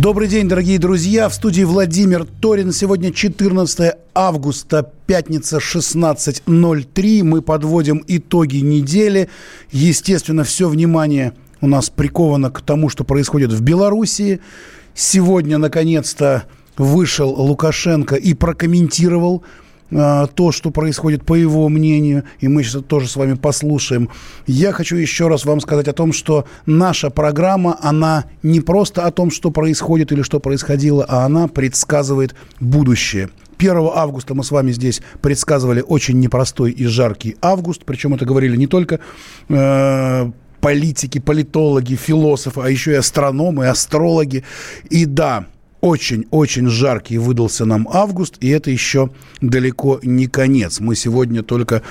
Добрый день, дорогие друзья. В студии Владимир Торин. Сегодня 14 августа, пятница 16.03. Мы подводим итоги недели. Естественно, все внимание у нас приковано к тому, что происходит в Белоруссии. Сегодня, наконец-то, вышел Лукашенко и прокомментировал а, то, что происходит, по его мнению, и мы сейчас тоже с вами послушаем. Я хочу еще раз вам сказать о том, что наша программа, она не просто о том, что происходит или что происходило, а она предсказывает будущее. 1 августа мы с вами здесь предсказывали очень непростой и жаркий август, причем это говорили не только э, политики, политологи, философы, а еще и астрономы, астрологи. И да, очень-очень жаркий выдался нам август, и это еще далеко не конец. Мы сегодня только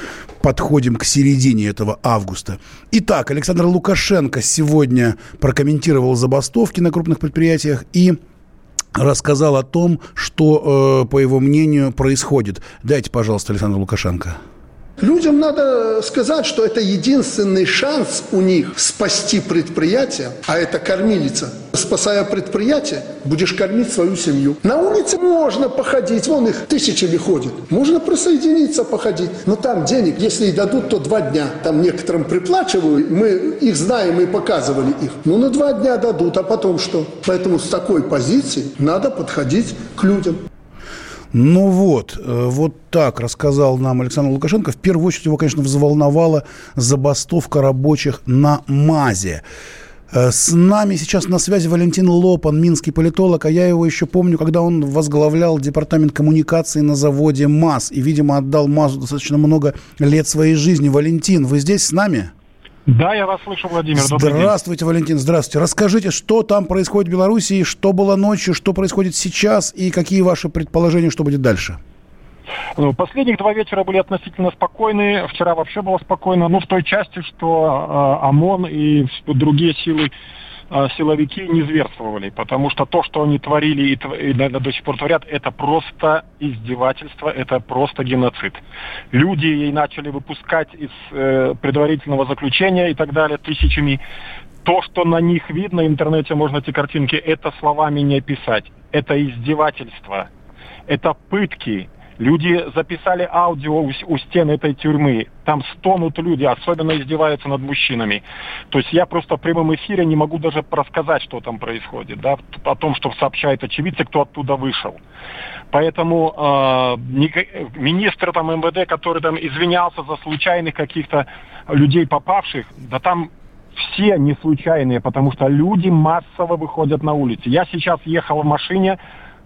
подходим к середине этого августа. Итак, Александр Лукашенко сегодня прокомментировал забастовки на крупных предприятиях и рассказал о том, что, э, по его мнению, происходит. Дайте, пожалуйста, Александр Лукашенко. Людям надо сказать, что это единственный шанс у них спасти предприятие, а это кормилица. Спасая предприятие, будешь кормить свою семью. На улице можно походить, вон их тысячами ходит. Можно присоединиться, походить. Но там денег, если и дадут, то два дня. Там некоторым приплачивают, мы их знаем и показывали их. Ну, на два дня дадут, а потом что? Поэтому с такой позиции надо подходить к людям. Ну вот, э, вот так рассказал нам Александр Лукашенко. В первую очередь его, конечно, взволновала забастовка рабочих на МАЗе. Э, с нами сейчас на связи Валентин Лопан, минский политолог, а я его еще помню, когда он возглавлял департамент коммуникации на заводе МАЗ и, видимо, отдал МАЗу достаточно много лет своей жизни. Валентин, вы здесь с нами? Да, я вас слышу, Владимир. Здравствуйте, Валентин, здравствуйте. Расскажите, что там происходит в Беларуси, что было ночью, что происходит сейчас и какие ваши предположения, что будет дальше? Ну, последних два вечера были относительно спокойные. Вчера вообще было спокойно. Ну, в той части, что э, ОМОН и другие силы силовики не зверствовали, потому что то, что они творили и, и до сих пор творят, это просто издевательство, это просто геноцид. Люди ей начали выпускать из э, предварительного заключения и так далее тысячами. То, что на них видно, в интернете можно эти картинки, это словами не описать. Это издевательство, это пытки, Люди записали аудио у, у стен этой тюрьмы. Там стонут люди, особенно издеваются над мужчинами. То есть я просто в прямом эфире не могу даже рассказать, что там происходит, да, о том, что сообщают очевидцы, кто оттуда вышел. Поэтому э, министр там МВД, который там извинялся за случайных каких-то людей попавших, да там все не случайные, потому что люди массово выходят на улицы. Я сейчас ехал в машине,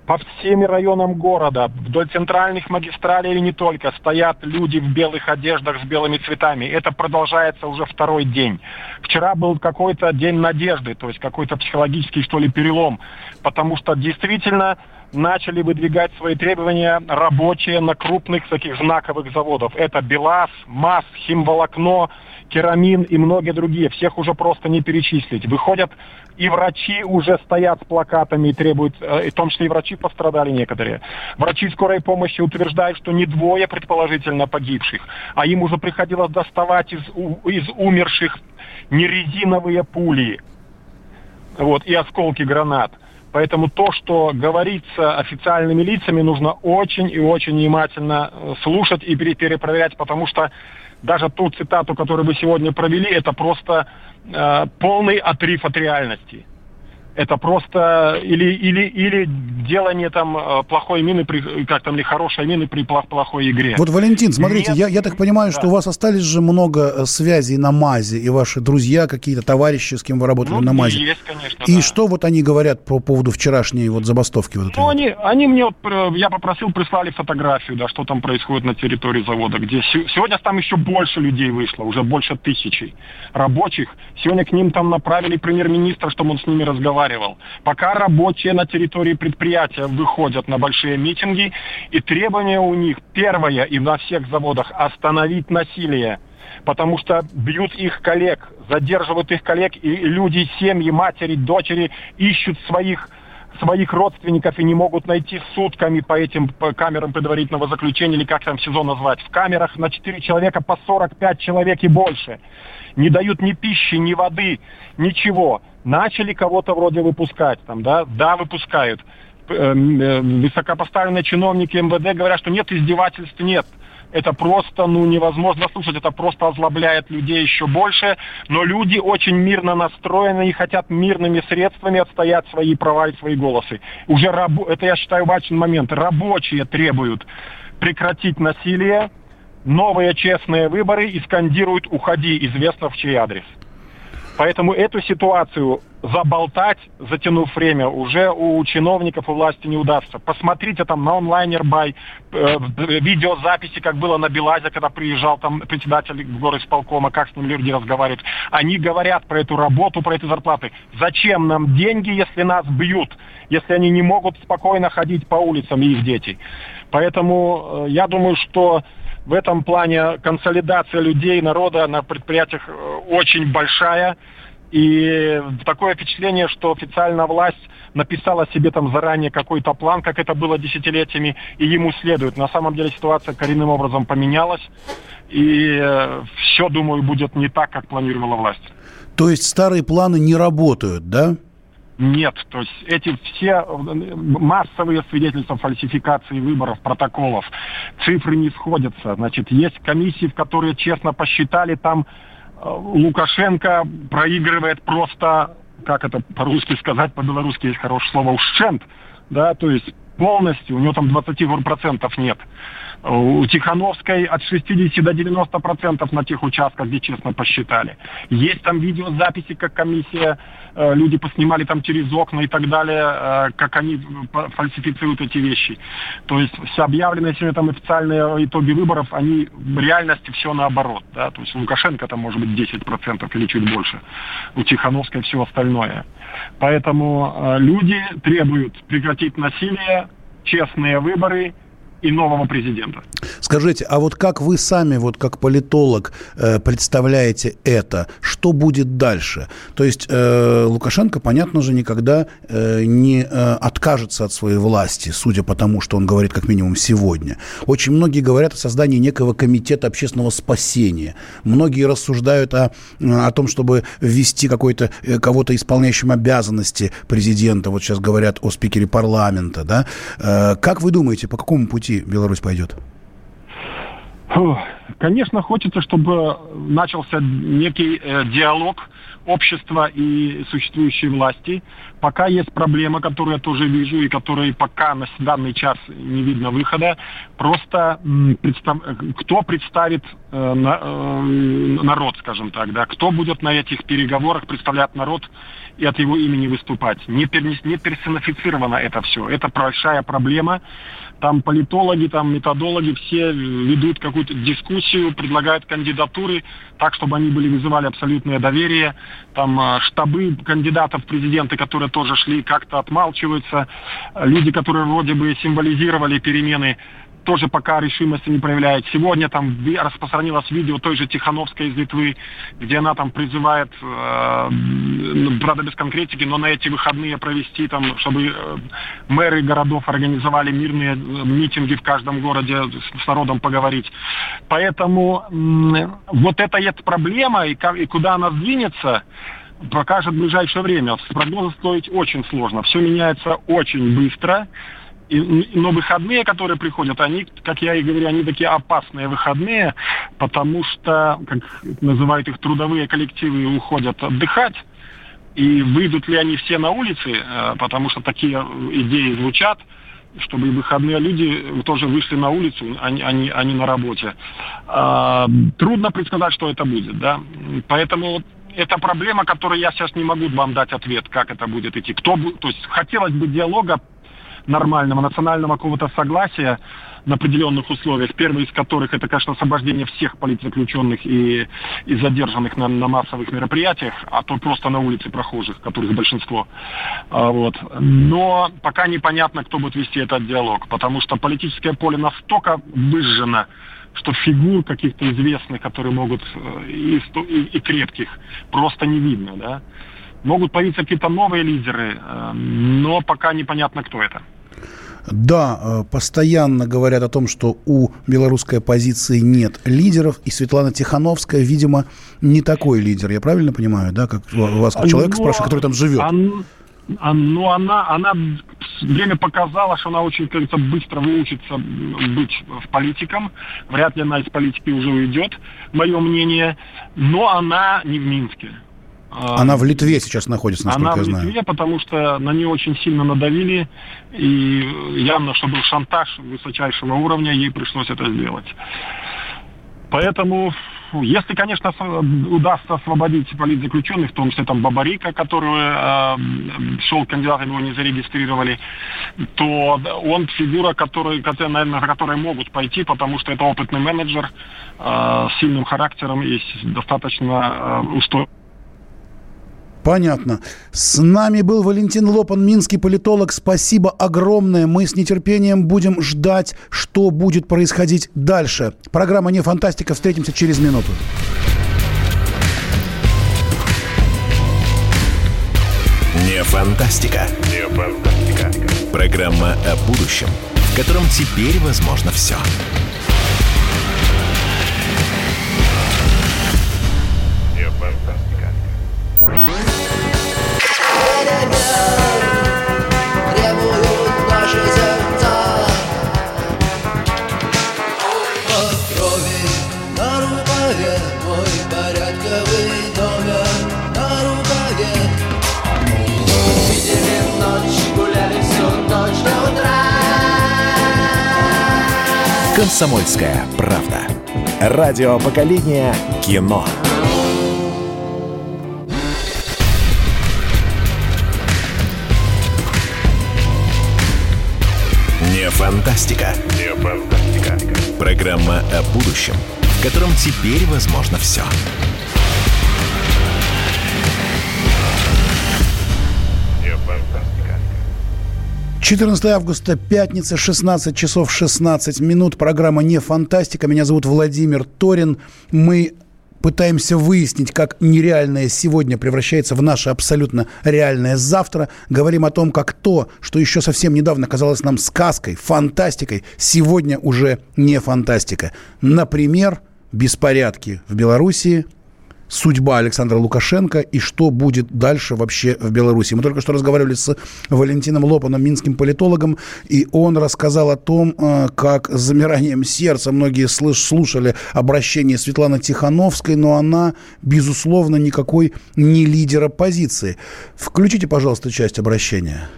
по всем районам города, вдоль центральных магистралей или не только, стоят люди в белых одеждах с белыми цветами. Это продолжается уже второй день. Вчера был какой-то день надежды, то есть какой-то психологический, что ли, перелом, потому что действительно начали выдвигать свои требования рабочие на крупных таких знаковых заводов. Это БелАЗ, МАЗ, Химволокно, Керамин и многие другие. Всех уже просто не перечислить. Выходят и врачи уже стоят с плакатами и требуют, э, в том числе и врачи пострадали некоторые. Врачи скорой помощи утверждают, что не двое предположительно погибших, а им уже приходилось доставать из, из умерших не резиновые пули вот, и осколки гранат. Поэтому то, что говорится официальными лицами, нужно очень и очень внимательно э, слушать и перепроверять, потому что даже ту цитату, которую вы сегодня провели, это просто э, полный отрыв от реальности. Это просто или, или, или делание там э, плохой мины, при, как там, или хорошей мины при плохой игре. Вот, Валентин, смотрите, Нет, я, я так понимаю, да. что у вас остались же много э, связей на МАЗе, и ваши друзья, какие-то товарищи, с кем вы работали ну, на МАЗе. Есть, конечно, И да. что вот они говорят по поводу вчерашней вот забастовки? Вот ну, они, они мне, вот, я попросил, прислали фотографию, да, что там происходит на территории завода, где сегодня там еще больше людей вышло, уже больше тысячи рабочих. Сегодня к ним там направили премьер-министра, чтобы он с ними разговаривал разговаривал. Пока рабочие на территории предприятия выходят на большие митинги, и требования у них, первое и на всех заводах, остановить насилие потому что бьют их коллег, задерживают их коллег, и люди, семьи, матери, дочери ищут своих своих родственников и не могут найти сутками по этим по камерам предварительного заключения, или как там сезон назвать. В камерах на 4 человека по 45 человек и больше. Не дают ни пищи, ни воды, ничего. Начали кого-то вроде выпускать там, да? Да, выпускают. Эм, э, высокопоставленные чиновники МВД говорят, что нет издевательств, нет это просто ну, невозможно слушать, это просто озлобляет людей еще больше, но люди очень мирно настроены и хотят мирными средствами отстоять свои права и свои голосы. Уже рабо... это, я считаю, важный момент. Рабочие требуют прекратить насилие, новые честные выборы и скандируют «Уходи», известно в чей адрес. Поэтому эту ситуацию заболтать, затянув время, уже у чиновников и власти не удастся. Посмотрите там на онлайнер бай, э, видеозаписи, как было на Белазе, когда приезжал там председатель горосполкома, как с ним люди разговаривают. Они говорят про эту работу, про эти зарплаты. Зачем нам деньги, если нас бьют, если они не могут спокойно ходить по улицам и их дети? Поэтому э, я думаю, что в этом плане консолидация людей, народа на предприятиях э, очень большая. И такое впечатление, что официальная власть написала себе там заранее какой-то план, как это было десятилетиями, и ему следует. На самом деле ситуация коренным образом поменялась, и э, все, думаю, будет не так, как планировала власть. То есть старые планы не работают, да? Нет, то есть эти все массовые свидетельства фальсификации выборов, протоколов, цифры не сходятся. Значит, есть комиссии, в которые честно посчитали, там э, Лукашенко проигрывает просто, как это по-русски сказать, по-белорусски есть хорошее слово, ушчент, да, то есть полностью, у него там 20% нет. У Тихановской от 60 до 90 процентов на тех участках, где честно посчитали. Есть там видеозаписи, как комиссия, люди поснимали там через окна и так далее, э, как они фальсифицируют эти вещи. То есть все объявленные сегодня там официальные итоги выборов, они в реальности все наоборот. Да? То есть Лукашенко там может быть 10 процентов или чуть больше. У Тихановской все остальное. Поэтому э, люди требуют прекратить насилие, честные выборы – и нового президента. Скажите, а вот как вы сами, вот как политолог, э, представляете это? Что будет дальше? То есть э, Лукашенко, понятно же, никогда э, не откажется от своей власти, судя по тому, что он говорит как минимум сегодня. Очень многие говорят о создании некого комитета общественного спасения. Многие рассуждают о, о том, чтобы ввести какой-то, кого-то исполняющим обязанности президента. Вот сейчас говорят о спикере парламента. Да? Как вы думаете, по какому пути пути Беларусь пойдет? Конечно, хочется, чтобы начался некий э, диалог общества и существующей власти. Пока есть проблема, которую я тоже вижу и которой пока на данный час не видно выхода. Просто представ... кто представит э, на, э, народ, скажем так, да, кто будет на этих переговорах представлять народ и от его имени выступать. Не, пер... не персонифицировано это все. Это большая проблема там политологи, там методологи все ведут какую-то дискуссию, предлагают кандидатуры так, чтобы они были вызывали абсолютное доверие. Там э, штабы кандидатов в президенты, которые тоже шли, как-то отмалчиваются. Люди, которые вроде бы символизировали перемены тоже пока решимости не проявляет. Сегодня там распространилось видео той же Тихановской из Литвы, где она там призывает, э, ну, правда без конкретики, но на эти выходные провести там, чтобы э, мэры городов организовали мирные э, митинги в каждом городе, с, народом поговорить. Поэтому э, вот это есть проблема, и, и куда она сдвинется, покажет в ближайшее время. Прогнозы строить очень сложно. Все меняется очень быстро. И, но выходные, которые приходят, они, как я и говорю, они такие опасные выходные, потому что, как называют их трудовые коллективы, уходят отдыхать. И выйдут ли они все на улицы, э, потому что такие идеи звучат, чтобы выходные люди тоже вышли на улицу, не, а не на работе. А, трудно предсказать, что это будет, да. Поэтому это проблема, которую я сейчас не могу вам дать ответ, как это будет идти. Кто, то есть хотелось бы диалога нормального, национального какого-то согласия, на определенных условиях. Первый из которых это, конечно, освобождение всех политзаключенных и, и задержанных на, на массовых мероприятиях, а то просто на улице прохожих, которых большинство. А, вот. Но пока непонятно, кто будет вести этот диалог, потому что политическое поле настолько выжжено, что фигур каких-то известных, которые могут э, и, и, и крепких, просто не видно, да. Могут появиться какие-то новые лидеры, э, но пока непонятно, кто это. Да, э, постоянно говорят о том, что у белорусской оппозиции нет лидеров, и Светлана Тихановская, видимо, не такой лидер. Я правильно понимаю, да, как вас, как человека спрашиваю, который там живет? Он... Ну, она, она время показала, что она очень, кажется, быстро выучится быть в политиком. Вряд ли она из политики уже уйдет, мое мнение. Но она не в Минске. А, она в Литве сейчас находится, насколько Она я знаю. в Литве, потому что на нее очень сильно надавили, и явно, что был шантаж высочайшего уровня, ей пришлось это сделать. Поэтому, если, конечно, удастся освободить политзаключенных, в том числе там Бабарика, который э, шел кандидатом, его не зарегистрировали, то он фигура, который, наверное, за которой могут пойти, потому что это опытный менеджер э, с сильным характером и достаточно э, устойчивый Понятно. С нами был Валентин Лопан, минский политолог. Спасибо огромное. Мы с нетерпением будем ждать, что будет происходить дальше. Программа «Не фантастика». Встретимся через минуту. Не фантастика. Не фантастика. Программа о будущем, в котором теперь возможно все. «Комсомольская правда». Радио поколения кино. Не фантастика. Не фантастика. Программа о будущем, в котором теперь возможно все. 14 августа, пятница, 16 часов 16 минут. Программа «Не фантастика». Меня зовут Владимир Торин. Мы пытаемся выяснить, как нереальное сегодня превращается в наше абсолютно реальное завтра. Говорим о том, как то, что еще совсем недавно казалось нам сказкой, фантастикой, сегодня уже не фантастика. Например, беспорядки в Белоруссии, судьба Александра Лукашенко и что будет дальше вообще в Беларуси. Мы только что разговаривали с Валентином Лопаном, минским политологом, и он рассказал о том, э, как с замиранием сердца многие слушали обращение Светланы Тихановской, но она, безусловно, никакой не лидер оппозиции. Включите, пожалуйста, часть обращения.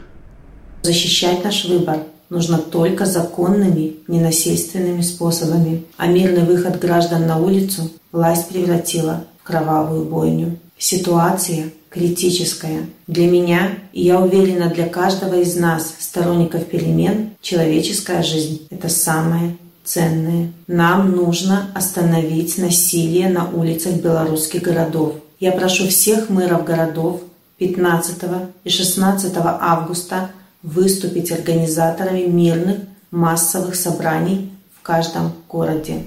Защищать наш выбор нужно только законными, ненасильственными способами. А мирный выход граждан на улицу власть превратила кровавую бойню. Ситуация критическая. Для меня, и я уверена для каждого из нас, сторонников перемен, человеческая жизнь – это самое ценное. Нам нужно остановить насилие на улицах белорусских городов. Я прошу всех мэров городов 15 и 16 августа выступить организаторами мирных массовых собраний в каждом городе.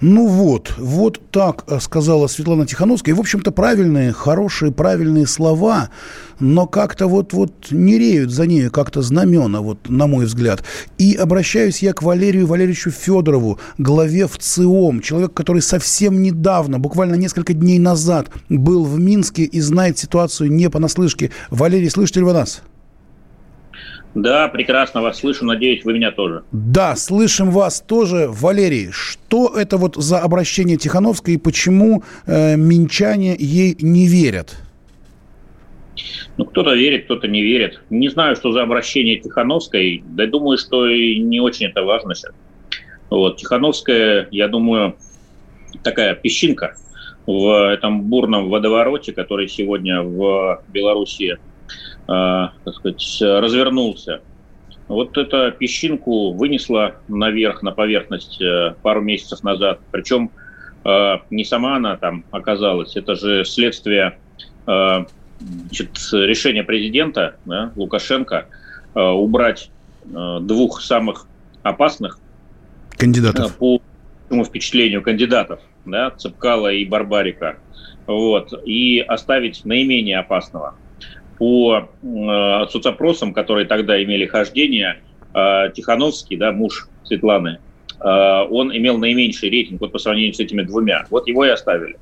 Ну вот, вот так э, сказала Светлана Тихановская. И, в общем-то, правильные, хорошие, правильные слова, но как-то вот, вот не реют за нею как-то знамена, вот, на мой взгляд. И обращаюсь я к Валерию Валерьевичу Федорову, главе ВЦИОМ, человек, который совсем недавно, буквально несколько дней назад, был в Минске и знает ситуацию не понаслышке. Валерий, слышите ли вы нас? Да, прекрасно вас слышу. Надеюсь, вы меня тоже. Да, слышим вас тоже. Валерий, что это вот за обращение Тихановской и почему э, минчане ей не верят? Ну, кто-то верит, кто-то не верит. Не знаю, что за обращение Тихановской, да думаю, что и не очень это важно сейчас. Вот. Тихановская, я думаю, такая песчинка в этом бурном водовороте, который сегодня в Беларуси, так сказать, развернулся. Вот эту песчинку вынесла наверх, на поверхность э, пару месяцев назад. Причем э, не сама она там оказалась, это же следствие э, значит, решения президента да, Лукашенко убрать двух самых опасных кандидатов по моему впечатлению кандидатов, да, Цепкала и Барбарика, вот, и оставить наименее опасного. По э, соцопросам, которые тогда имели хождение, э, Тихановский, да, муж Светланы, э, он имел наименьший рейтинг вот по сравнению с этими двумя. Вот его и оставили.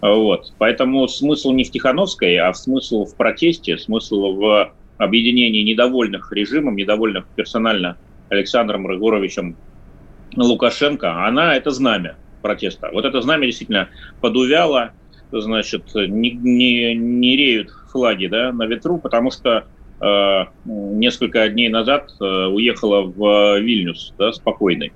Вот. Поэтому смысл не в Тихановской, а смысл в протесте, смысл в объединении недовольных режимом, недовольных персонально Александром Рыгоровичем Лукашенко, она это знамя протеста. Вот это знамя действительно подувяло, значит, не, не, не реют флаги да, на ветру, потому что э, несколько дней назад э, уехала в Вильнюс да, спокойной.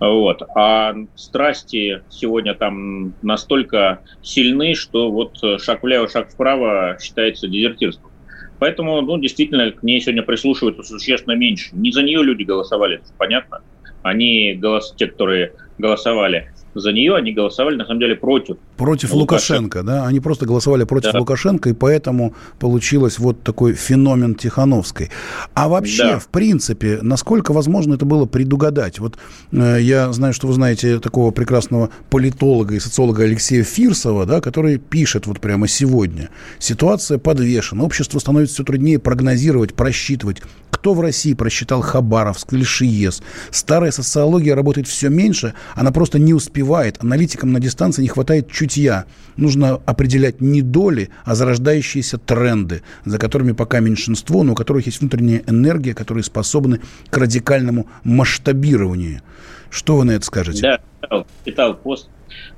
Вот. А страсти сегодня там настолько сильны, что вот шаг влево, шаг вправо считается дезертирством. Поэтому, ну, действительно, к ней сегодня прислушиваются существенно меньше. Не за нее люди голосовали, понятно. Они, голос, те, которые голосовали за нее, они голосовали, на самом деле, против. Против Лукашенко, Лукашенко да? Они просто голосовали против да. Лукашенко, и поэтому получилось вот такой феномен Тихановской. А вообще, да. в принципе, насколько возможно это было предугадать? Вот э, я знаю, что вы знаете такого прекрасного политолога и социолога Алексея Фирсова, да, который пишет вот прямо сегодня. Ситуация подвешена, общество становится все труднее прогнозировать, просчитывать. Кто в России просчитал Хабаровск или Шиес? Старая социология работает все меньше, она просто не успевает успевает. Аналитикам на дистанции не хватает чутья. Нужно определять не доли, а зарождающиеся тренды, за которыми пока меньшинство, но у которых есть внутренняя энергия, которые способны к радикальному масштабированию. Что вы на это скажете? Да, читал, читал пост.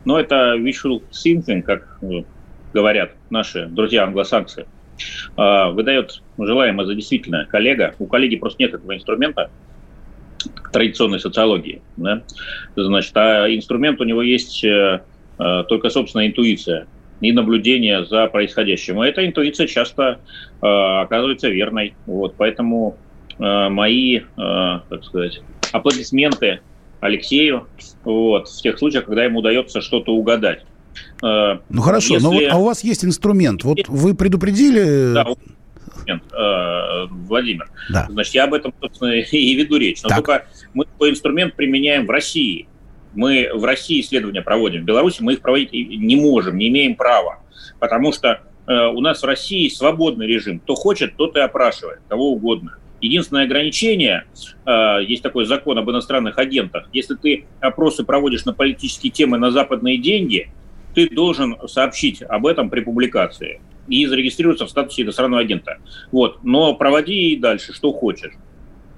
Но это visual thinking, как э, говорят наши друзья англосаксы, а, выдает желаемое за действительно коллега. У коллеги просто нет этого инструмента, традиционной социологии. Да? Значит, а инструмент у него есть э, э, только собственная интуиция и наблюдение за происходящим. И эта интуиция часто э, оказывается верной. Вот, поэтому э, мои, э, так сказать, аплодисменты Алексею вот, в тех случаях, когда ему удается что-то угадать. Э, ну хорошо, Если... но вот, а у вас есть инструмент. Вот вы предупредили... Да, момент, э, Владимир. Да. Значит, я об этом, собственно, и веду речь. Но так. только мы свой инструмент применяем в России. Мы в России исследования проводим. В Беларуси мы их проводить не можем, не имеем права. Потому что э, у нас в России свободный режим. Кто хочет, тот и опрашивает, кого угодно. Единственное ограничение, э, есть такой закон об иностранных агентах, если ты опросы проводишь на политические темы на западные деньги, ты должен сообщить об этом при публикации и зарегистрироваться в статусе иностранного агента. Вот. Но проводи и дальше, что хочешь.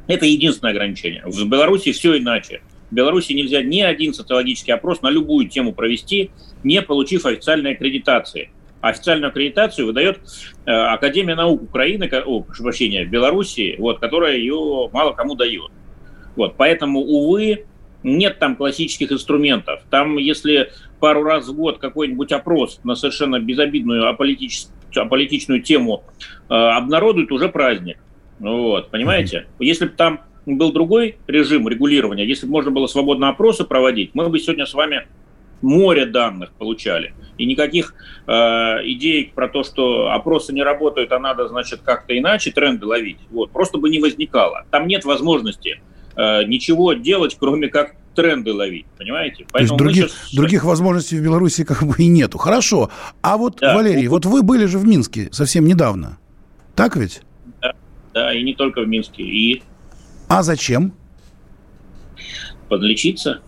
Это единственное ограничение. В Беларуси все иначе. В Беларуси нельзя ни один социологический опрос на любую тему провести, не получив официальной аккредитации. Официальную аккредитацию выдает э, Академия наук Украины, о, прошу прощения, Беларуси, вот, которая ее мало кому дает. Вот, поэтому, увы, нет там классических инструментов. Там, если пару раз в год какой-нибудь опрос на совершенно безобидную аполитич... аполитичную тему э, обнародуют, уже праздник. Вот, понимаете? Mm-hmm. Если бы там был другой режим регулирования, если бы можно было свободно опросы проводить, мы бы сегодня с вами море данных получали. И никаких э, идей про то, что опросы не работают, а надо, значит, как-то иначе тренды ловить, вот, просто бы не возникало. Там нет возможности Э, ничего делать, кроме как тренды ловить, понимаете? Поэтому То есть других, сейчас... других возможностей в Беларуси как бы и нету. Хорошо. А вот, да. Валерий, вот вы были же в Минске совсем недавно. Так ведь? Да, да и не только в Минске. И... А зачем? Подлечиться.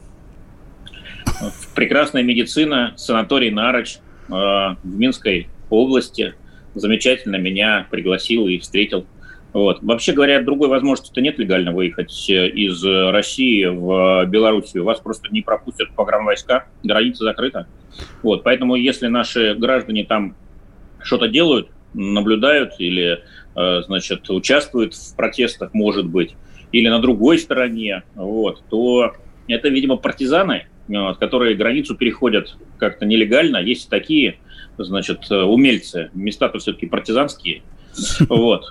Прекрасная медицина, санаторий Нарочь э, в Минской области замечательно меня пригласил и встретил вот. Вообще говоря, другой возможности-то нет легально выехать э, из России в Белоруссию. Вас просто не пропустят погранвойска, граница закрыта. Вот. Поэтому если наши граждане там что-то делают, наблюдают или, значит, участвуют в протестах, может быть, или на другой стороне, вот, то это, видимо, партизаны, которые границу переходят как-то нелегально. Есть такие, значит, умельцы. Места-то все-таки партизанские. Вот.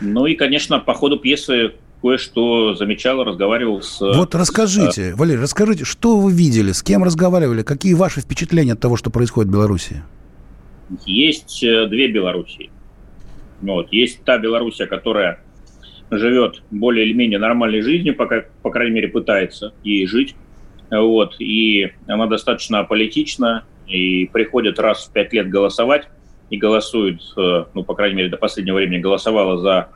Ну и, конечно, по ходу пьесы кое-что замечал, разговаривал с... Вот расскажите, э, Валерий, расскажите, что вы видели, с кем разговаривали, какие ваши впечатления от того, что происходит в Беларуси? Есть э, две Белоруссии. Вот. Есть та Белоруссия, которая живет более или менее нормальной жизнью, пока, по крайней мере, пытается ей жить. Вот. И она достаточно политична и приходит раз в пять лет голосовать и голосует, э, ну, по крайней мере, до последнего времени голосовала за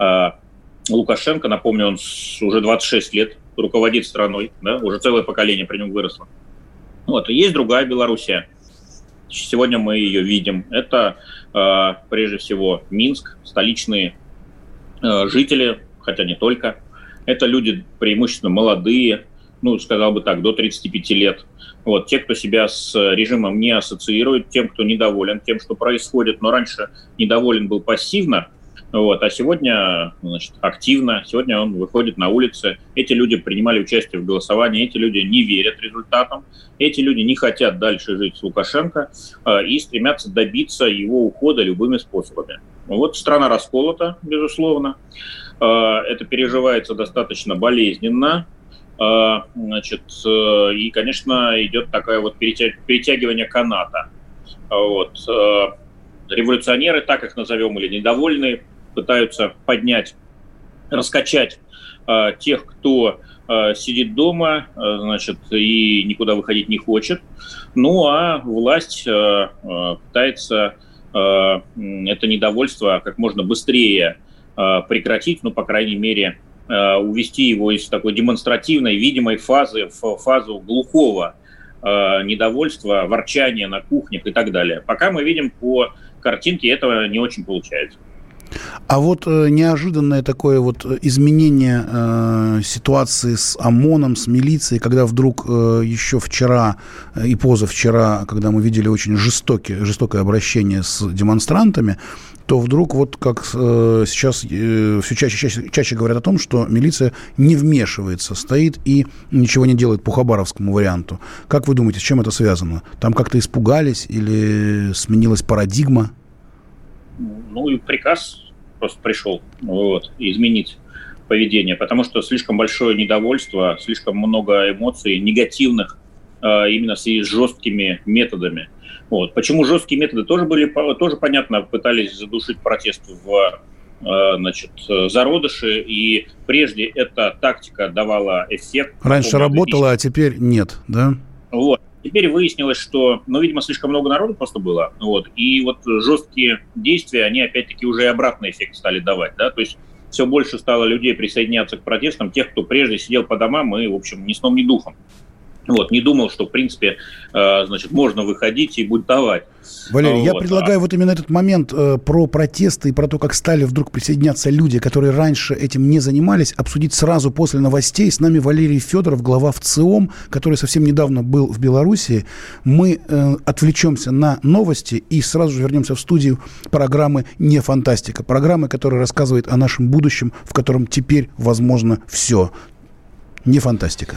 э, Лукашенко. Напомню, он уже 26 лет руководит страной, да, уже целое поколение при нем выросло. Вот. И есть другая Белоруссия. Сегодня мы ее видим. Это, э, прежде всего, Минск, столичные жители, хотя не только. Это люди преимущественно молодые, ну, сказал бы так, до 35 лет. Вот, те, кто себя с режимом не ассоциирует, тем, кто недоволен тем, что происходит, но раньше недоволен был пассивно, вот, а сегодня значит, активно, сегодня он выходит на улицы. Эти люди принимали участие в голосовании, эти люди не верят результатам, эти люди не хотят дальше жить с Лукашенко э, и стремятся добиться его ухода любыми способами. Вот страна расколота, безусловно. Э, это переживается достаточно болезненно. А, значит, э, и, конечно, идет такое вот перетягивание каната. Вот. Э, революционеры, так их назовем, или недовольные, пытаются поднять, раскачать э, тех, кто сидит дома, значит, и никуда выходить не хочет. Ну, а власть пытается это недовольство как можно быстрее прекратить, ну, по крайней мере, Э, увести его из такой демонстративной, видимой фазы в фазу глухого э, недовольства, ворчания на кухнях и так далее. Пока мы видим по картинке, этого не очень получается. А вот э, неожиданное такое вот изменение э, ситуации с ОМОНом, с милицией, когда вдруг э, еще вчера и позавчера, когда мы видели очень жестокие, жестокое обращение с демонстрантами, то вдруг вот как э, сейчас э, все чаще, чаще, чаще говорят о том, что милиция не вмешивается, стоит и ничего не делает по хабаровскому варианту. Как вы думаете, с чем это связано? Там как-то испугались или сменилась парадигма? Ну и приказ просто пришел вот, изменить поведение, потому что слишком большое недовольство, слишком много эмоций негативных именно с жесткими методами. Вот. Почему жесткие методы тоже были, тоже понятно, пытались задушить протест в э, значит, зародыши, и прежде эта тактика давала эффект. Раньше работала, а теперь нет, да? Вот. Теперь выяснилось, что, ну, видимо, слишком много народу просто было, вот, и вот жесткие действия, они опять-таки уже и обратный эффект стали давать, да, то есть все больше стало людей присоединяться к протестам, тех, кто прежде сидел по домам и, в общем, ни сном, ни духом. Вот, не думал, что, в принципе, э, значит, можно выходить и бунтовать. Валерий, вот. я предлагаю а... вот именно этот момент э, про протесты и про то, как стали вдруг присоединяться люди, которые раньше этим не занимались, обсудить сразу после новостей. С нами Валерий Федоров, глава ВЦИОМ, который совсем недавно был в Беларуси. Мы э, отвлечемся на новости и сразу же вернемся в студию программы «Не фантастика». Программы, которая рассказывает о нашем будущем, в котором теперь возможно все. Не фантастика.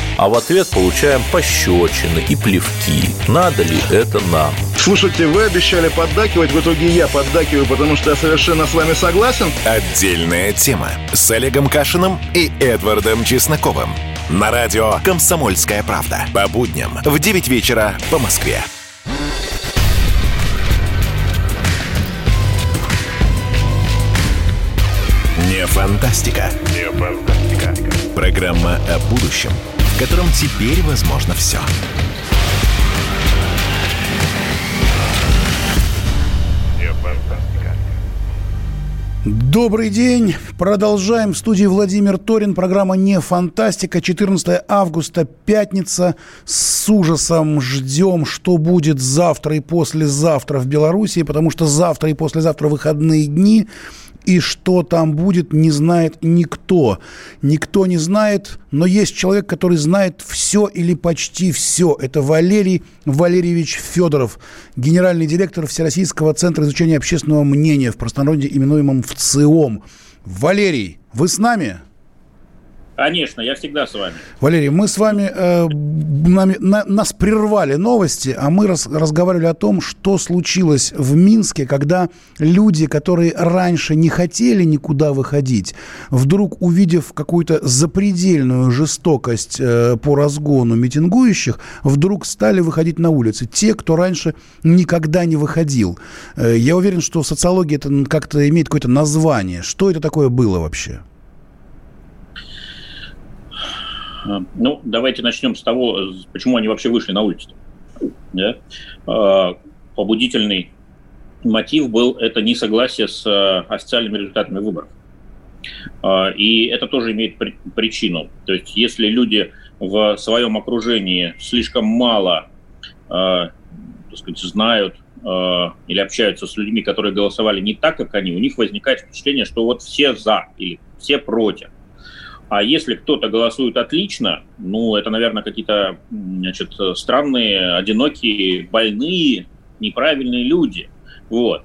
а в ответ получаем пощечины и плевки. Надо ли это нам? Слушайте, вы обещали поддакивать, в итоге я поддакиваю, потому что я совершенно с вами согласен. Отдельная тема с Олегом Кашиным и Эдвардом Чесноковым. На радио «Комсомольская правда». По будням в 9 вечера по Москве. Не фантастика. Не фантастика. Программа о будущем, котором теперь возможно все. Добрый день. Продолжаем. В студии Владимир Торин. Программа «Не фантастика». 14 августа, пятница. С ужасом ждем, что будет завтра и послезавтра в Беларуси, потому что завтра и послезавтра выходные дни. И что там будет, не знает никто. Никто не знает, но есть человек, который знает все или почти все. Это Валерий Валерьевич Федоров, генеральный директор Всероссийского центра изучения общественного мнения, в простонародье именуемом ВЦИОМ. Валерий, вы с нами? Конечно, я всегда с вами. Валерий, мы с вами, э, нами, на, нас прервали новости, а мы раз, разговаривали о том, что случилось в Минске, когда люди, которые раньше не хотели никуда выходить, вдруг увидев какую-то запредельную жестокость э, по разгону митингующих, вдруг стали выходить на улицы. Те, кто раньше никогда не выходил. Э, я уверен, что социология это как-то имеет какое-то название. Что это такое было вообще? А, ну, давайте начнем с того, почему они вообще вышли на улицу. Да? А, побудительный мотив был это несогласие с официальными результатами выборов. И это тоже имеет причину. То есть, если люди в своем окружении слишком мало так сказать, знают или общаются с людьми, которые голосовали не так, как они, у них возникает впечатление, что вот все за или все против. А если кто-то голосует отлично, ну, это, наверное, какие-то значит, странные, одинокие, больные, неправильные люди. Вот.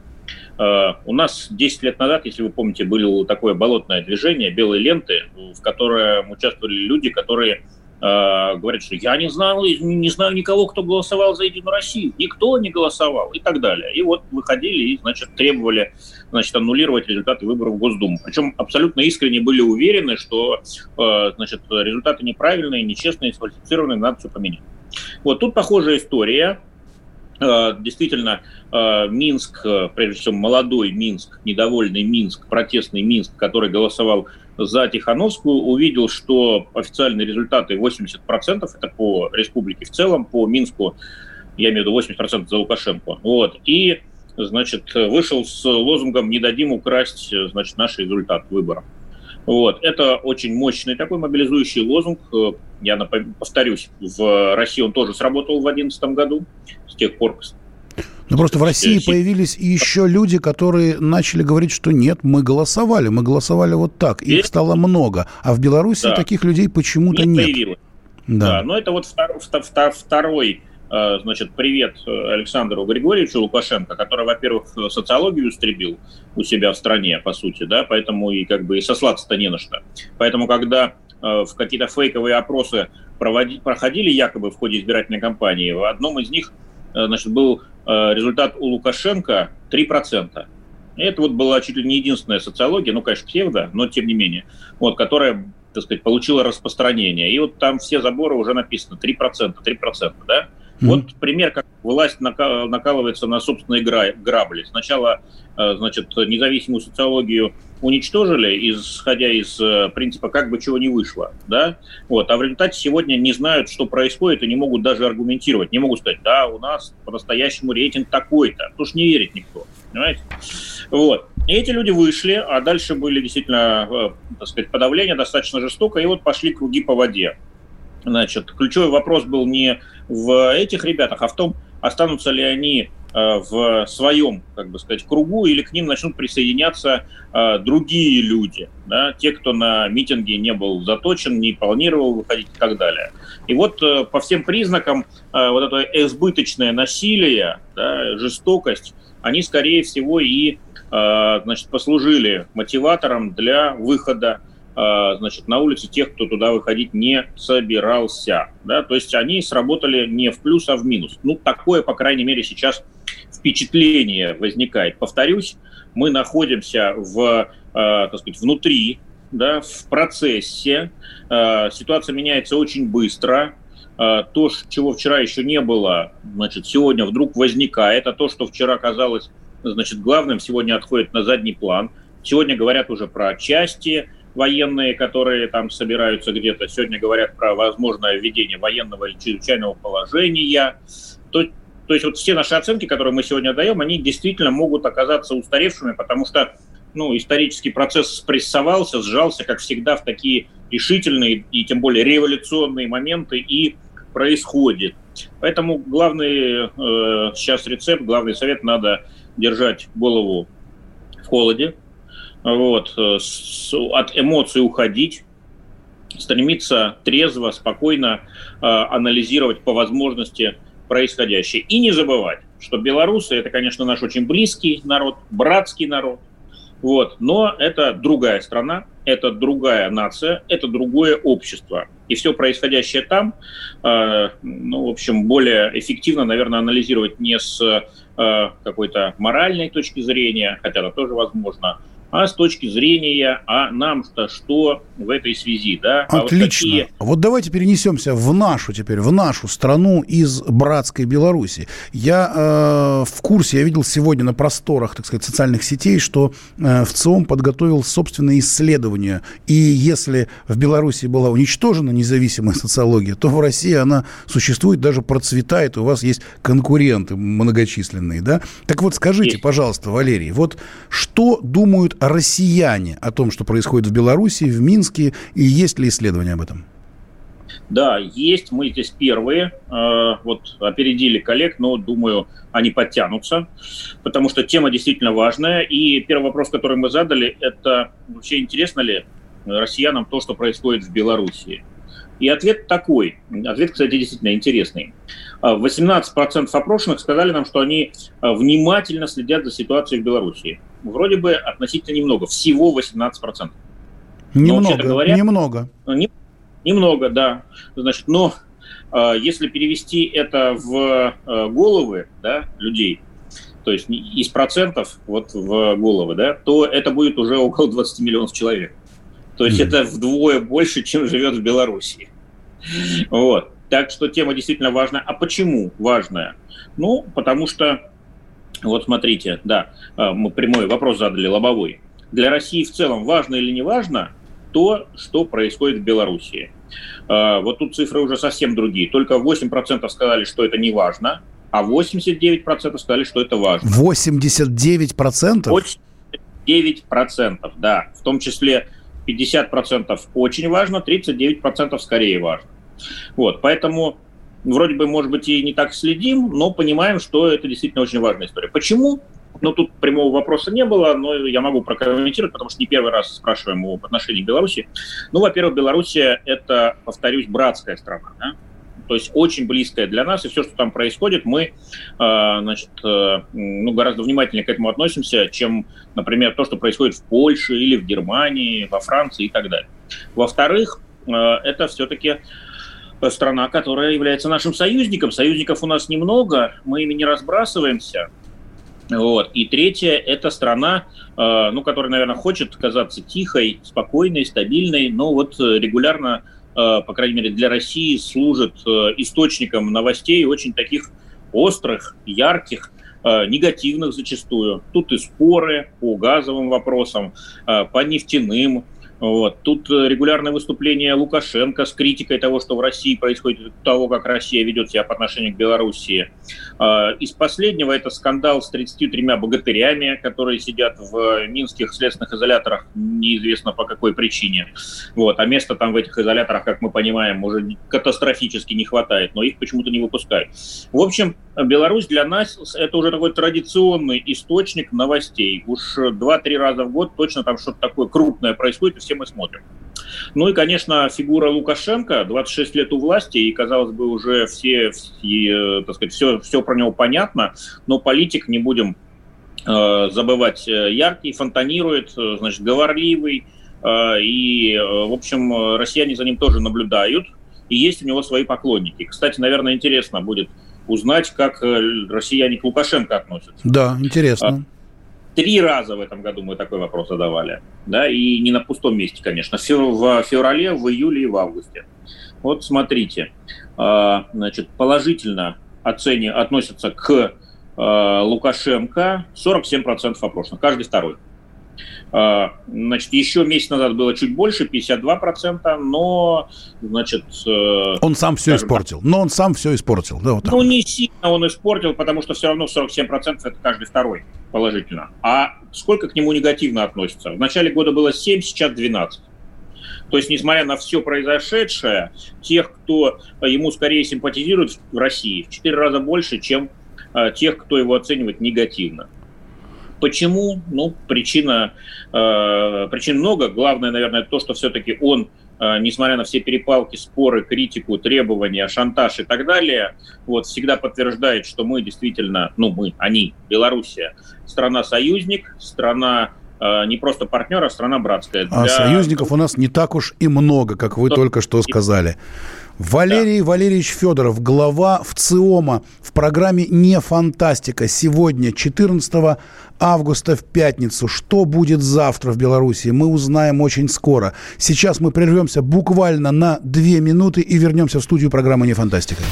Uh, у нас 10 лет назад, если вы помните, было такое болотное движение, белые ленты, в котором участвовали люди, которые Э, говорит, что я не знал, не знаю никого, кто голосовал за Единую Россию. Никто не голосовал и так далее. И вот выходили и, значит, требовали, значит, аннулировать результаты выборов в Госдуму. Причем абсолютно искренне были уверены, что, э, значит, результаты неправильные, нечестные, сфальсифицированные, надо все поменять. Вот тут похожая история. Э, действительно, Минск, прежде всего молодой Минск, недовольный Минск, протестный Минск, который голосовал за Тихановскую, увидел, что официальные результаты 80%, это по республике в целом, по Минску, я имею в виду 80% за Лукашенко. Вот. И, значит, вышел с лозунгом «Не дадим украсть, значит, наши результаты выборов». Вот. Это очень мощный такой мобилизующий лозунг. Я повторюсь, в России он тоже сработал в 2011 году. С тех пор ну, просто в России появились еще люди, которые начали говорить, что нет, мы голосовали, мы голосовали вот так. Их стало много. А в Беларуси да. таких людей почему-то нет. Появилось. Да. да, но это вот второй э, значит, привет Александру Григорьевичу Лукашенко, который, во-первых, социологию истребил у себя в стране, по сути, да, поэтому и как бы и сослаться-то не на что. Поэтому, когда э, в какие-то фейковые опросы проводи, проходили якобы в ходе избирательной кампании, в одном из них Э, значит, был э, результат у Лукашенко 3%. И это вот была чуть ли не единственная социология, ну, конечно, псевдо, но тем не менее, вот, которая, так сказать, получила распространение. И вот там все заборы уже написано 3%, 3%, да? Mm-hmm. Вот пример, как власть накалывается на собственные грабли. Сначала, э, значит, независимую социологию уничтожили, исходя из э, принципа «как бы чего не вышло», да, вот, а в результате сегодня не знают, что происходит, и не могут даже аргументировать, не могут сказать, да, у нас по-настоящему рейтинг такой-то, потому что не верит никто, понимаете, вот. И эти люди вышли, а дальше были действительно, э, так сказать, подавление достаточно жестоко, и вот пошли круги по воде. Значит, ключевой вопрос был не в этих ребятах, а в том, останутся ли они Э, в своем, как бы сказать, кругу, или к ним начнут присоединяться э, другие люди, да, те, кто на митинге не был заточен, не планировал выходить и так далее. И вот э, по всем признакам вот это избыточное насилие, да, жестокость, они, скорее всего, и значит, послужили мотиватором для выхода значит, на улице тех, кто туда выходить не собирался. Да? То есть они сработали не в плюс, а в минус. Ну, такое, по крайней мере, сейчас впечатление возникает. Повторюсь, мы находимся в, э, так сказать, внутри, да, в процессе. Э, ситуация меняется очень быстро. Э, то, чего вчера еще не было, значит, сегодня вдруг возникает. А то, что вчера казалось значит, главным, сегодня отходит на задний план – Сегодня говорят уже про части военные, которые там собираются где-то. Сегодня говорят про возможное введение военного или чрезвычайного положения. То, то есть вот все наши оценки, которые мы сегодня даем, они действительно могут оказаться устаревшими, потому что ну, исторический процесс спрессовался, сжался, как всегда, в такие решительные и тем более революционные моменты и происходит. Поэтому главный э, сейчас рецепт, главный совет надо держать голову в холоде, вот, э, с, от эмоций уходить, стремиться трезво, спокойно э, анализировать по возможности происходящее. И не забывать, что белорусы – это, конечно, наш очень близкий народ, братский народ, вот, но это другая страна, это другая нация, это другое общество. И все происходящее там, э, ну, в общем, более эффективно, наверное, анализировать не с э, какой-то моральной точки зрения, хотя это тоже возможно, а с точки зрения, а нам-то что в этой связи, да? Отлично. А вот, какие... вот давайте перенесемся в нашу теперь, в нашу страну из братской Беларуси. Я э, в курсе, я видел сегодня на просторах, так сказать, социальных сетей, что э, в ЦИОМ подготовил собственные исследования. И если в Беларуси была уничтожена независимая социология, то в России она существует, даже процветает, у вас есть конкуренты многочисленные, да? Так вот, скажите, есть. пожалуйста, Валерий, вот что думают россияне о том, что происходит в Беларуси, в Минске, и есть ли исследования об этом? Да, есть. Мы здесь первые. Э, вот опередили коллег, но, думаю, они подтянутся, потому что тема действительно важная. И первый вопрос, который мы задали, это вообще интересно ли россиянам то, что происходит в Беларуси? И ответ такой. Ответ, кстати, действительно интересный. 18% а, опрошенных сказали нам, что они а, внимательно следят за ситуацией в Беларуси. Вроде бы относительно немного, всего 18%. Немного, но, говоря, немного. Не, немного, да. Значит, но а, если перевести это в головы да, людей, то есть из процентов вот в головы, да, то это будет уже около 20 миллионов человек. То есть mm. это вдвое больше, чем живет в Беларуси. Вот. Так что тема действительно важная. А почему важная? Ну, потому что, вот смотрите, да, а, мы прямой вопрос задали, лобовой. Для России в целом важно или не важно то, что происходит в Беларуси? А, вот тут цифры уже совсем другие. Только 8% сказали, что это не важно, а 89% сказали, что это важно. 89%? 89%, да. В том числе 50% очень важно, 39% скорее важно. Вот, поэтому вроде бы, может быть, и не так следим, но понимаем, что это действительно очень важная история. Почему? Ну, тут прямого вопроса не было, но я могу прокомментировать, потому что не первый раз спрашиваем об отношении Беларуси. Ну, во-первых, Белоруссия – это, повторюсь, братская страна. Да? то есть очень близкая для нас, и все, что там происходит, мы, э, значит, э, ну, гораздо внимательнее к этому относимся, чем, например, то, что происходит в Польше или в Германии, во Франции и так далее. Во-вторых, э, это все-таки страна, которая является нашим союзником. Союзников у нас немного, мы ими не разбрасываемся. Вот. И третье – это страна, э, ну, которая, наверное, хочет казаться тихой, спокойной, стабильной, но вот регулярно Э, по крайней мере, для России служит э, источником новостей очень таких острых, ярких, э, негативных зачастую. Тут и споры по газовым вопросам, по нефтяным вот. Тут э, регулярное выступление Лукашенко с критикой того, что в России происходит, того, как Россия ведет себя по отношению к Белоруссии. А, из последнего это скандал с 33 богатырями, которые сидят в минских следственных изоляторах, неизвестно по какой причине. Вот. А места там в этих изоляторах, как мы понимаем, уже катастрофически не хватает, но их почему-то не выпускают. В общем, Беларусь для нас это уже такой традиционный источник новостей. Уж 2-3 раза в год точно там что-то такое крупное происходит, все мы смотрим. Ну и, конечно, фигура Лукашенко, 26 лет у власти, и, казалось бы, уже все, все так сказать, все, все про него понятно, но политик, не будем э, забывать, э, яркий, фонтанирует, э, значит, говорливый, э, и, в общем, россияне за ним тоже наблюдают, и есть у него свои поклонники. Кстати, наверное, интересно будет узнать, как россияне к Лукашенко относятся. Да, интересно. А, Три раза в этом году мы такой вопрос задавали. Да, и не на пустом месте, конечно. В феврале, в июле и в августе. Вот смотрите. А, значит, положительно оцени, относятся к а, Лукашенко 47% опрошенных, каждый второй. А, значит, еще месяц назад было чуть больше, 52%, но, значит... Э, он сам все испортил. Но он сам все испортил, да? Вот так. Ну, не сильно он испортил, потому что все равно 47% это каждый второй положительно. А сколько к нему негативно относится? В начале года было 7, сейчас 12. То есть, несмотря на все произошедшее, тех, кто ему скорее симпатизирует в России, в 4 раза больше, чем э, тех, кто его оценивает негативно. Почему? Ну, причина, э, причин много. Главное, наверное, то, что все-таки он, э, несмотря на все перепалки, споры, критику, требования, шантаж и так далее, вот, всегда подтверждает, что мы действительно, ну, мы, они, Белоруссия, страна-союзник, страна э, не просто партнер, а страна братская. А Для... А союзников у нас не так уж и много, как вы только что сказали. Валерий да. Валерьевич Федоров, глава ВЦИОМа в программе «Не фантастика». Сегодня, 14 августа в пятницу. Что будет завтра в Беларуси, мы узнаем очень скоро. Сейчас мы прервемся буквально на две минуты и вернемся в студию программы «Не фантастика».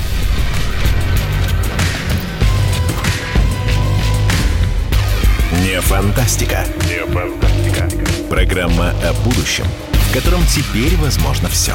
Не фантастика. Не фантастика. Программа о будущем, в котором теперь возможно все.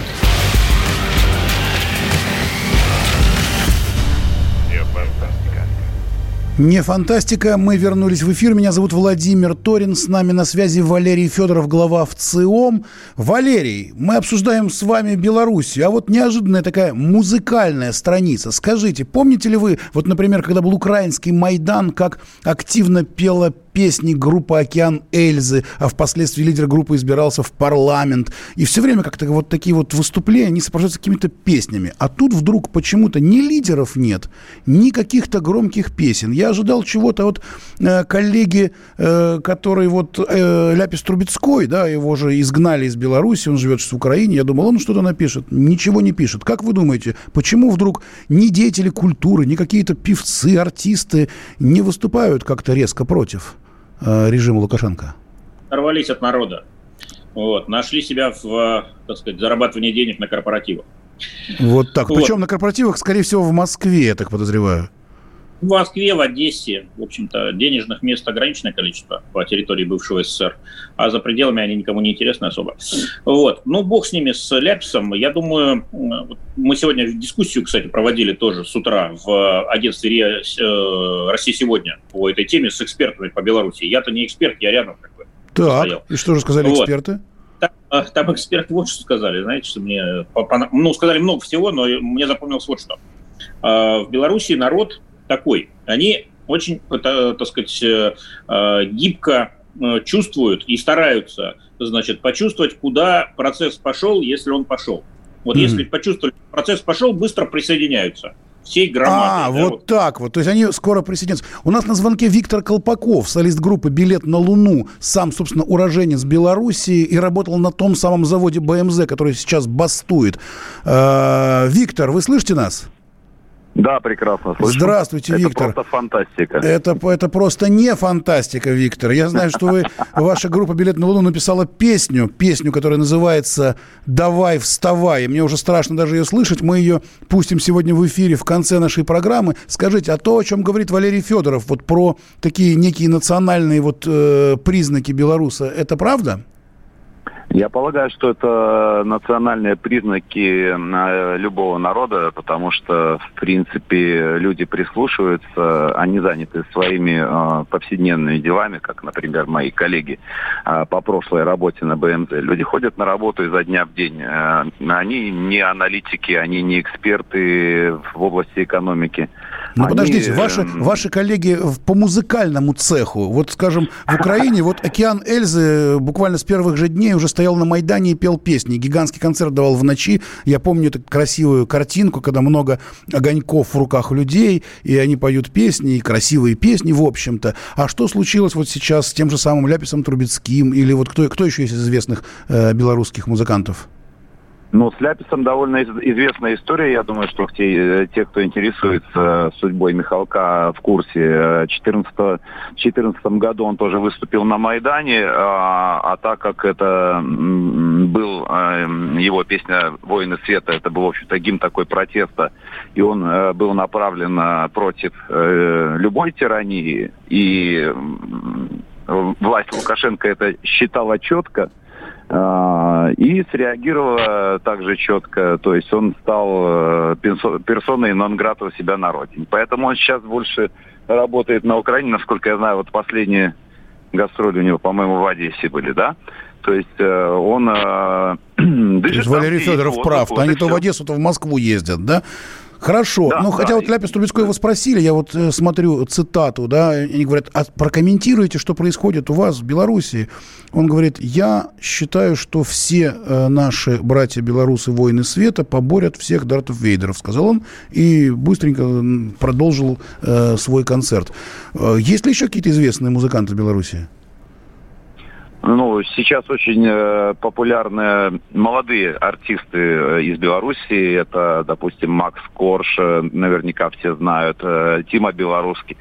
Не фантастика. Мы вернулись в эфир. Меня зовут Владимир Торин. С нами на связи Валерий Федоров, глава ВЦИОМ. Валерий, мы обсуждаем с вами Белоруссию. А вот неожиданная такая музыкальная страница. Скажите, помните ли вы, вот, например, когда был украинский Майдан, как активно пела песни группы «Океан Эльзы», а впоследствии лидер группы избирался в парламент. И все время как-то вот такие вот выступления, они сопровождаются какими-то песнями. А тут вдруг почему-то ни лидеров нет, ни каких-то громких песен. Я ожидал чего-то от э, коллеги, э, который вот э, Ляпис Трубецкой, да, его же изгнали из Беларуси, он живет сейчас в Украине. Я думал, он что-то напишет. Ничего не пишет. Как вы думаете, почему вдруг ни деятели культуры, ни какие-то певцы, артисты не выступают как-то резко против? Э, режима Лукашенко? Рвались от народа. Вот, нашли себя в, так сказать, зарабатывании денег на корпоративах. Вот так. Вот. Причем на корпоративах, скорее всего, в Москве, я так подозреваю. В Москве, в Одессе, в общем-то, денежных мест ограниченное количество по территории бывшего СССР, а за пределами они никому не интересны особо. Вот. Ну, бог с ними, с Ляписом. Я думаю, мы сегодня дискуссию, кстати, проводили тоже с утра в агентстве э, «Россия сегодня» по этой теме с экспертами по Беларуси. Я-то не эксперт, я рядом как бы Так, стоял. и что же сказали вот. эксперты? Там, а, там эксперты вот что сказали, знаете, что мне, ну, сказали много всего, но мне запомнилось вот что. А, в Беларуси народ такой. Они очень, э, так сказать, э, э, гибко чувствуют и стараются, значит, почувствовать, куда процесс пошел, если он пошел. Вот mm-hmm. если почувствовали, процесс пошел, быстро присоединяются всей громадой. А, да, вот, вот так вот. То есть они скоро присоединятся. У нас на звонке Виктор Колпаков, солист группы «Билет на Луну», сам, собственно, уроженец Белоруссии и работал на том самом заводе БМЗ, который сейчас бастует. Виктор, вы слышите нас? Да, прекрасно слышу. Здравствуйте, Виктор. Это просто фантастика. Это, это просто не фантастика, Виктор. Я знаю, что вы, ваша группа «Билет на Луну» написала песню, песню, которая называется «Давай, вставай». И мне уже страшно даже ее слышать. Мы ее пустим сегодня в эфире в конце нашей программы. Скажите, а то, о чем говорит Валерий Федоров, вот про такие некие национальные вот э, признаки белоруса, это правда? Я полагаю, что это национальные признаки э, любого народа, потому что, в принципе, люди прислушиваются, они заняты своими э, повседневными делами, как, например, мои коллеги э, по прошлой работе на БМЗ. Люди ходят на работу изо дня в день. Они не аналитики, они не эксперты в области экономики. Ну, Они... подождите, ваши, ваши коллеги по музыкальному цеху, вот, скажем, в Украине, вот «Океан Эльзы» буквально с первых же дней уже стоит стоял на Майдане и пел песни. Гигантский концерт давал в ночи. Я помню эту красивую картинку, когда много огоньков в руках людей, и они поют песни, и красивые песни, в общем-то. А что случилось вот сейчас с тем же самым Ляписом Трубецким? Или вот кто, кто еще из известных э, белорусских музыкантов? Ну, с Ляписом довольно известная история. Я думаю, что те, те кто интересуется судьбой Михалка в курсе. В 2014 году он тоже выступил на Майдане, а, а так как это был его песня «Воины света», это был, в общем-то, гимн такой протеста, и он э, был направлен э, против э, любой тирании, и власть Лукашенко это считала четко, и среагировала также четко, то есть он стал э, персоной нон-грата у себя на родине. Поэтому он сейчас больше работает на Украине, насколько я знаю, вот последние гастроли у него, по-моему, в Одессе были, да? То есть э, он э, дышит... Валерий Федоров прав. Они то в Одессу, то в Москву ездят, да? Хорошо. Да, ну, да. хотя вот Ляпис Трубецкой его спросили, я вот э, смотрю цитату, да, они говорят, а прокомментируйте, что происходит у вас в Беларуси. Он говорит, я считаю, что все э, наши братья-белорусы, воины света, поборят всех Дартов Вейдеров, сказал он, и быстренько продолжил э, свой концерт. Э, есть ли еще какие-то известные музыканты в Беларуси? Ну, сейчас очень э, популярны молодые артисты э, из Беларуси. Это, допустим, Макс Корж, э, наверняка все знают, э, Тима Белорусский.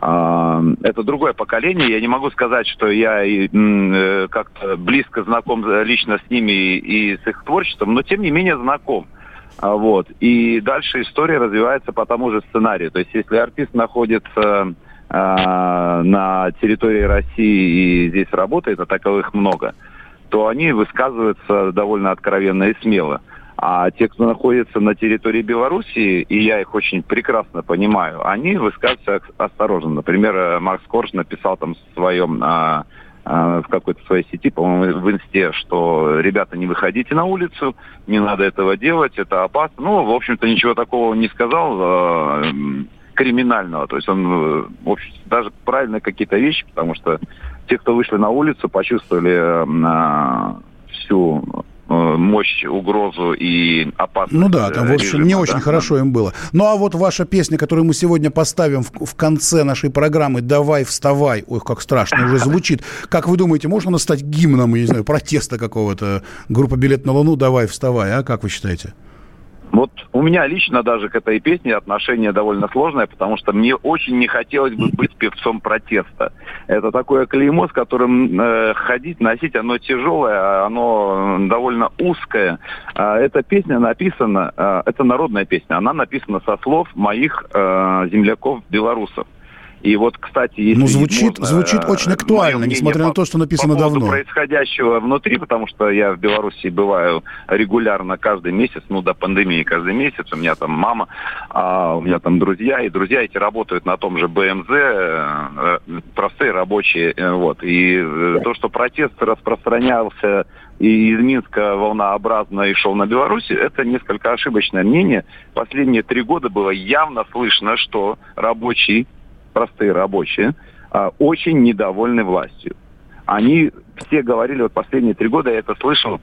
Э, это другое поколение. Я не могу сказать, что я э, как-то близко знаком лично с ними и, и с их творчеством, но тем не менее знаком. А, вот. И дальше история развивается по тому же сценарию. То есть, если артист находится на территории России и здесь работает, а таковых много, то они высказываются довольно откровенно и смело. А те, кто находится на территории Белоруссии, и я их очень прекрасно понимаю, они высказываются осторожно. Например, э, Макс Корж написал там в своем а, а, в какой-то своей сети, по-моему, в инсте, что ребята, не выходите на улицу, не надо этого делать, это опасно. Ну, в общем-то, ничего такого не сказал. А, криминального. То есть он, э, в общем, даже правильные какие-то вещи, потому что те, кто вышли на улицу, почувствовали э, всю э, мощь, угрозу и опасность. Ну да, там, в общем, режима, не очень да? хорошо им было. Ну а вот ваша песня, которую мы сегодня поставим в, в конце нашей программы «Давай, вставай», ой, как страшно уже звучит. Как вы думаете, можно она стать гимном, я не знаю, протеста какого-то? Группа «Билет на Луну», «Давай, вставай», а как вы считаете? Вот у меня лично даже к этой песне отношение довольно сложное, потому что мне очень не хотелось бы быть певцом протеста. Это такое клеймо, с которым э, ходить, носить, оно тяжелое, оно довольно узкое. Э, эта песня написана, э, это народная песня, она написана со слов моих э, земляков-белорусов. И вот, кстати, если ну, звучит, можно, звучит очень актуально, несмотря на то, что написано по давно. происходящего внутри, потому что я в Беларуси бываю регулярно каждый месяц, ну, до пандемии каждый месяц. У меня там мама, а у меня там друзья, и друзья эти работают на том же БМЗ, э, простые рабочие, э, вот. И э, то, что протест распространялся и из Минска волнообразно и шел на Беларусь, это несколько ошибочное мнение. Последние три года было явно слышно, что рабочие простые рабочие, а, очень недовольны властью. Они все говорили, вот последние три года я это слышал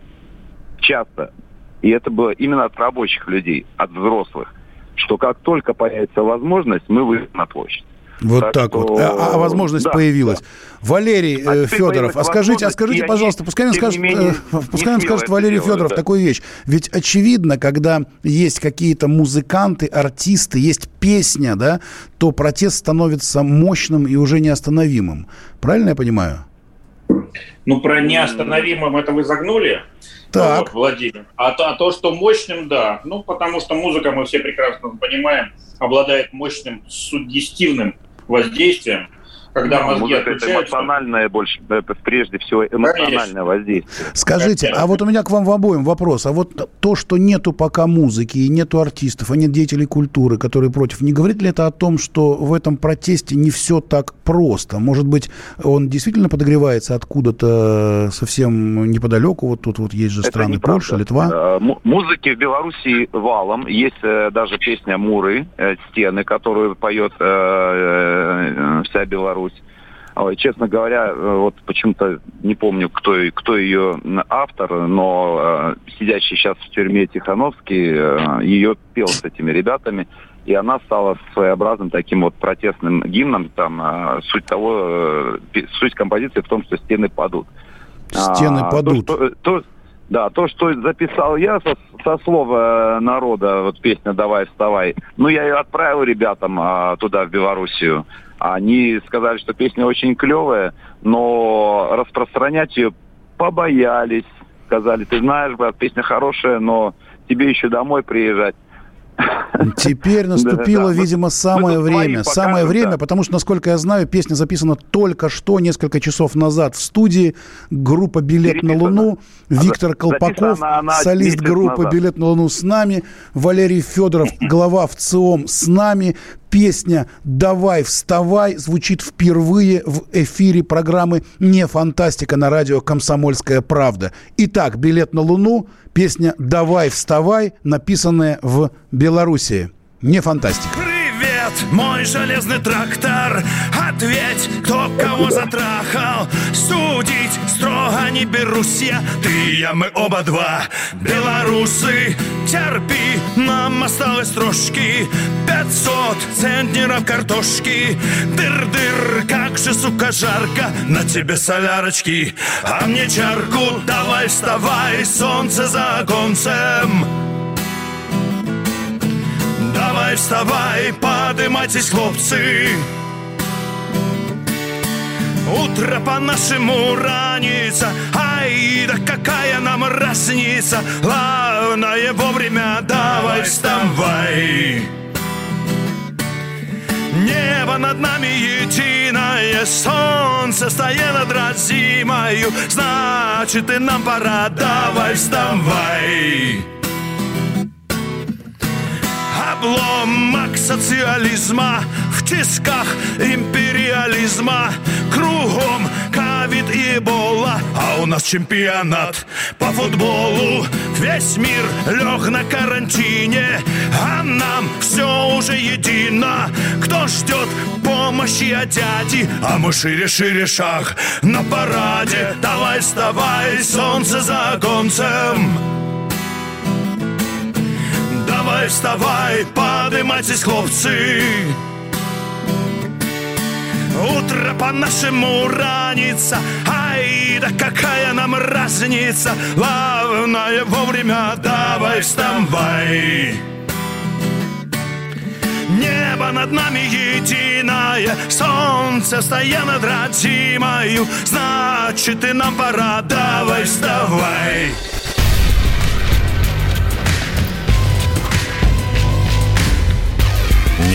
часто, и это было именно от рабочих людей, от взрослых, что как только появится возможность, мы выйдем на площадь. Вот так, так что... вот. А, а возможность да, появилась. Да. Валерий а э, Федоров, а скажите, а скажите, пожалуйста, пускай нам скажет, менее, э, пускай нам скажет Валерий Федоров да. такую вещь. Ведь очевидно, когда есть какие-то музыканты, артисты, есть песня, да, то протест становится мощным и уже неостановимым. Правильно я понимаю? Ну, про неостановимым это вы загнули? Так. Вот, Владимир. А то, а то, что мощным, да. Ну, потому что музыка, мы все прекрасно понимаем, обладает мощным суггестивным воздействием, когда мозги Музыка это эмоциональное больше, это прежде всего эмоциональное Конечно. воздействие. Скажите, Конечно. а вот у меня к вам в обоим вопрос. А вот то, что нету пока музыки, и нету артистов, а нет деятелей культуры, которые против, не говорит ли это о том, что в этом протесте не все так просто? Может быть, он действительно подогревается откуда-то совсем неподалеку? Вот тут вот есть же страны Польша, Литва. Э, музыки в Беларуси валом. Есть э, даже песня «Муры», э, «Стены», которую поет вся Беларусь. Беларусь. Ой, честно говоря, вот почему-то не помню, кто, кто ее автор, но э, сидящий сейчас в тюрьме Тихановский э, ее пел с этими ребятами и она стала своеобразным таким вот протестным гимном. Там э, суть того, э, суть композиции в том, что стены падут. Стены а, падут. То, что, то, да, то, что записал я со, со слова э, народа, вот песня «Давай, вставай», ну, я ее отправил ребятам а, туда, в Белоруссию. Они сказали, что песня очень клевая, но распространять ее побоялись. Сказали, ты знаешь, брат, песня хорошая, но тебе еще домой приезжать. Теперь наступило, видимо, самое время. Самое время, потому что, насколько я знаю, песня записана только что, несколько часов назад в студии. Группа «Билет на Луну». Виктор Колпаков, солист группы «Билет на Луну» с нами. Валерий Федоров, глава ВЦИОМ с нами. Песня «Давай, вставай» звучит впервые в эфире программы «Не фантастика» на радио «Комсомольская правда». Итак, «Билет на Луну», песня «Давай, вставай», написанная в Белоруссии. Не фантастика мой железный трактор. Ответь, кто кого затрахал. Судить строго не берусь я. Ты и я, мы оба два. Белорусы Терпи, нам осталось трошки. Пятьсот центнеров картошки. Дыр-дыр, как же, сука, жарко. На тебе солярочки, а мне чарку. Давай вставай, солнце за оконцем Давай, вставай, подымайтесь, хлопцы. Утро по-нашему ранится. Ай, да какая нам разница? Главное вовремя давай вставай. Небо над нами единое Солнце стоит над разимою Значит и нам пора Давай вставай обломок социализма. В тисках империализма. Кругом ковид и эбола А у нас чемпионат по футболу. Весь мир лег на карантине. А нам все уже едино. Кто ждет помощи от дяди? А мы шире-шире шаг на параде. Давай вставай, солнце за оконцем Давай, вставай, поднимайтесь, хлопцы. Утро по-нашему ранится Ай, да какая нам разница? Главное вовремя давай вставай. Небо над нами единое Солнце стоя над родимою Значит и нам пора Давай вставай